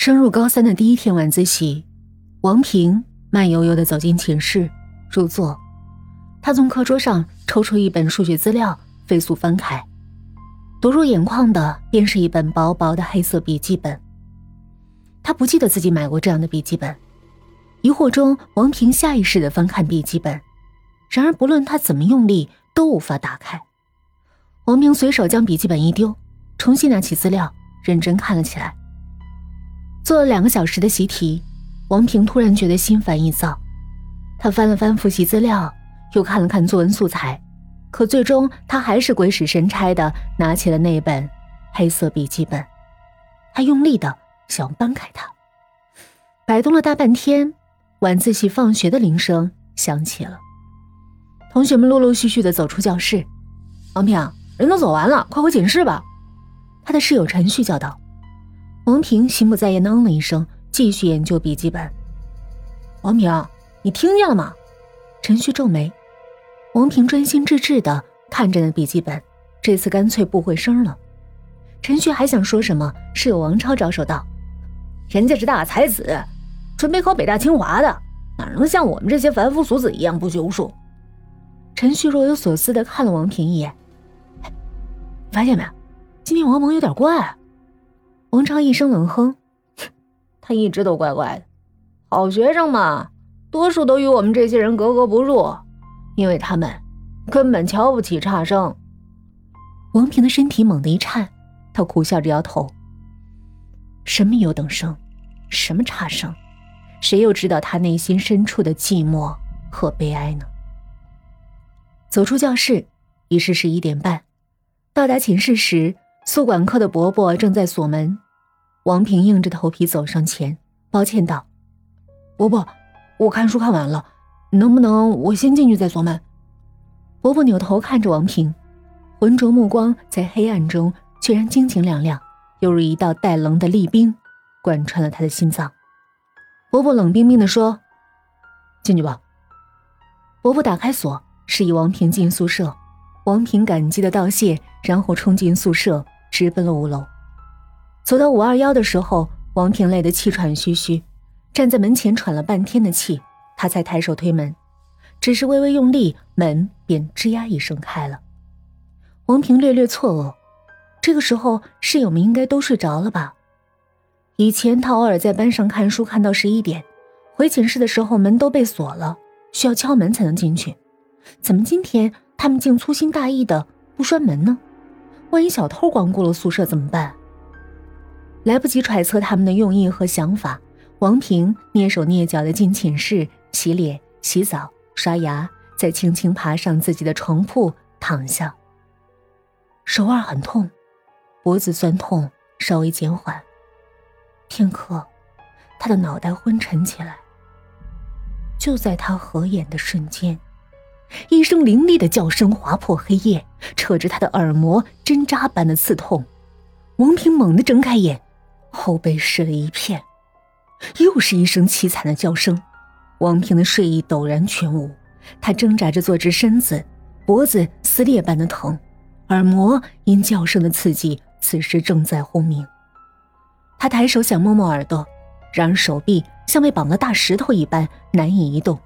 升入高三的第一天晚自习，王平慢悠悠的走进寝室，入座。他从课桌上抽出一本数学资料，飞速翻开。夺入眼眶的便是一本薄薄的黑色笔记本。他不记得自己买过这样的笔记本。疑惑中，王平下意识的翻看笔记本，然而不论他怎么用力，都无法打开。王平随手将笔记本一丢，重新拿起资料，认真看了起来。做了两个小时的习题，王平突然觉得心烦意躁。他翻了翻复习资料，又看了看作文素材，可最终他还是鬼使神差的拿起了那本黑色笔记本。他用力的想要搬开它，摆动了大半天，晚自习放学的铃声响起了。同学们陆陆续续的走出教室。王平，人都走完了，快回寝室吧。他的室友陈旭叫道。王平心不在焉的嗯了一声，继续研究笔记本。王平，你听见了吗？陈旭皱眉。王平专心致志的看着那笔记本，这次干脆不回声了。陈旭还想说什么，室友王超招手道：“人家是大才子，准备考北大清华的，哪能像我们这些凡夫俗子一样不学无术？”陈旭若有所思的看了王平一眼：“发现没？今天王蒙有点怪。”王超一声冷哼：“他一直都怪怪的。好学生嘛，多数都与我们这些人格格不入，因为他们根本瞧不起差生。”王平的身体猛地一颤，他苦笑着摇头：“什么优等生，什么差生，谁又知道他内心深处的寂寞和悲哀呢？”走出教室，已是十一点半。到达寝室时。宿管科的伯伯正在锁门，王平硬着头皮走上前，抱歉道：“伯伯，我看书看完了，能不能我先进去再锁门？”伯伯扭头看着王平，浑浊目光在黑暗中居然晶晶亮亮，犹如一道带棱的利兵，贯穿了他的心脏。伯伯冷冰冰地说：“进去吧。”伯伯打开锁，示意王平进宿舍。王平感激的道谢，然后冲进宿舍。直奔了五楼，走到五二幺的时候，王平累得气喘吁吁，站在门前喘了半天的气，他才抬手推门，只是微微用力，门便吱呀一声开了。王平略略错愕，这个时候室友们应该都睡着了吧？以前他偶尔在班上看书看到十一点，回寝室的时候门都被锁了，需要敲门才能进去，怎么今天他们竟粗心大意的不拴门呢？万一小偷光顾了宿舍怎么办？来不及揣测他们的用意和想法，王平蹑手蹑脚的进寝室洗脸、洗澡、刷牙，再轻轻爬上自己的床铺躺下。手腕很痛，脖子酸痛稍微减缓。片刻，他的脑袋昏沉起来。就在他合眼的瞬间。一声凌厉的叫声划破黑夜，扯着他的耳膜，针扎般的刺痛。王平猛地睁开眼，后背湿了一片。又是一声凄惨的叫声，王平的睡意陡然全无。他挣扎着坐直身子，脖子撕裂般的疼，耳膜因叫声的刺激，此时正在轰鸣。他抬手想摸摸耳朵，然而手臂像被绑了大石头一般难以移动。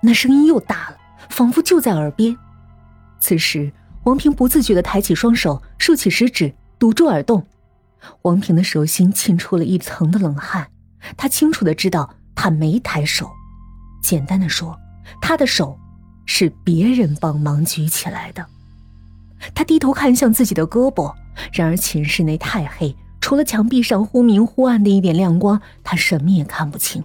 那声音又大了。仿佛就在耳边。此时，王平不自觉的抬起双手，竖起食指堵住耳洞。王平的手心沁出了一层的冷汗。他清楚的知道，他没抬手。简单的说，他的手是别人帮忙举起来的。他低头看向自己的胳膊，然而寝室内太黑，除了墙壁上忽明忽暗的一点亮光，他什么也看不清。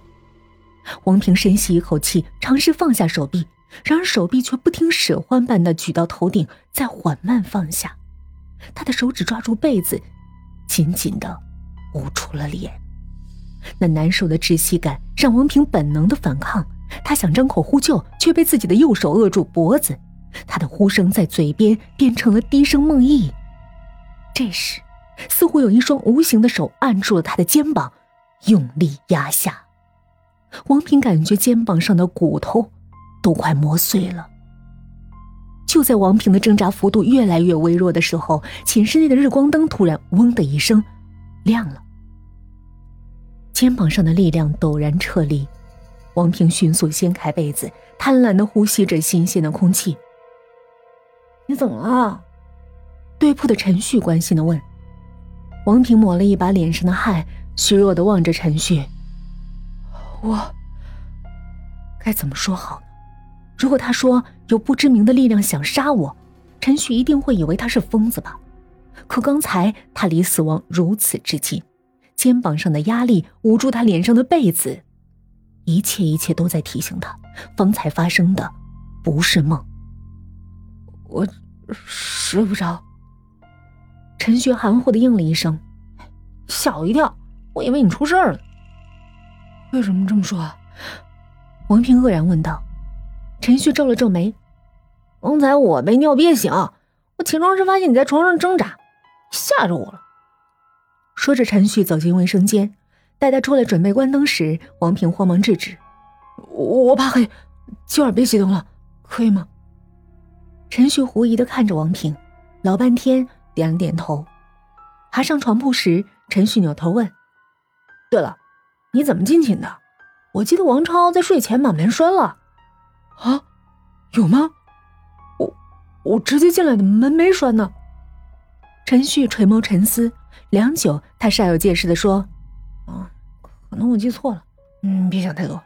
王平深吸一口气，尝试放下手臂。然而手臂却不听使唤般的举到头顶，再缓慢放下。他的手指抓住被子，紧紧的捂住了脸。那难受的窒息感让王平本能的反抗。他想张口呼救，却被自己的右手扼住脖子。他的呼声在嘴边变成了低声梦呓。这时，似乎有一双无形的手按住了他的肩膀，用力压下。王平感觉肩膀上的骨头。都快磨碎了。就在王平的挣扎幅度越来越微弱的时候，寝室内的日光灯突然“嗡”的一声亮了。肩膀上的力量陡然撤离，王平迅速掀开被子，贪婪的呼吸着新鲜的空气。你怎么了？对铺的陈旭关心的问。王平抹了一把脸上的汗，虚弱的望着陈旭。我该怎么说好？如果他说有不知名的力量想杀我，陈旭一定会以为他是疯子吧？可刚才他离死亡如此之近，肩膀上的压力捂住他脸上的被子，一切一切都在提醒他，方才发生的不是梦。我睡不着。陈旭含糊的应了一声，吓我一跳，我以为你出事了。为什么这么说？王平愕然问道。陈旭皱了皱眉：“刚才我被尿憋醒，我起床时发现你在床上挣扎，吓着我了。”说着，陈旭走进卫生间，待他出来准备关灯时，王平慌忙制止：“我我怕黑，今晚别熄灯了，可以吗？”陈旭狐疑的看着王平，老半天点了点头。爬上床铺时，陈旭扭头问：“对了。”你怎么进寝的？我记得王超在睡前把门拴了。啊，有吗？我我直接进来的，门没栓呢。陈旭垂眸沉思良久，他煞有介事的说：“啊，可能我记错了。嗯，别想太多。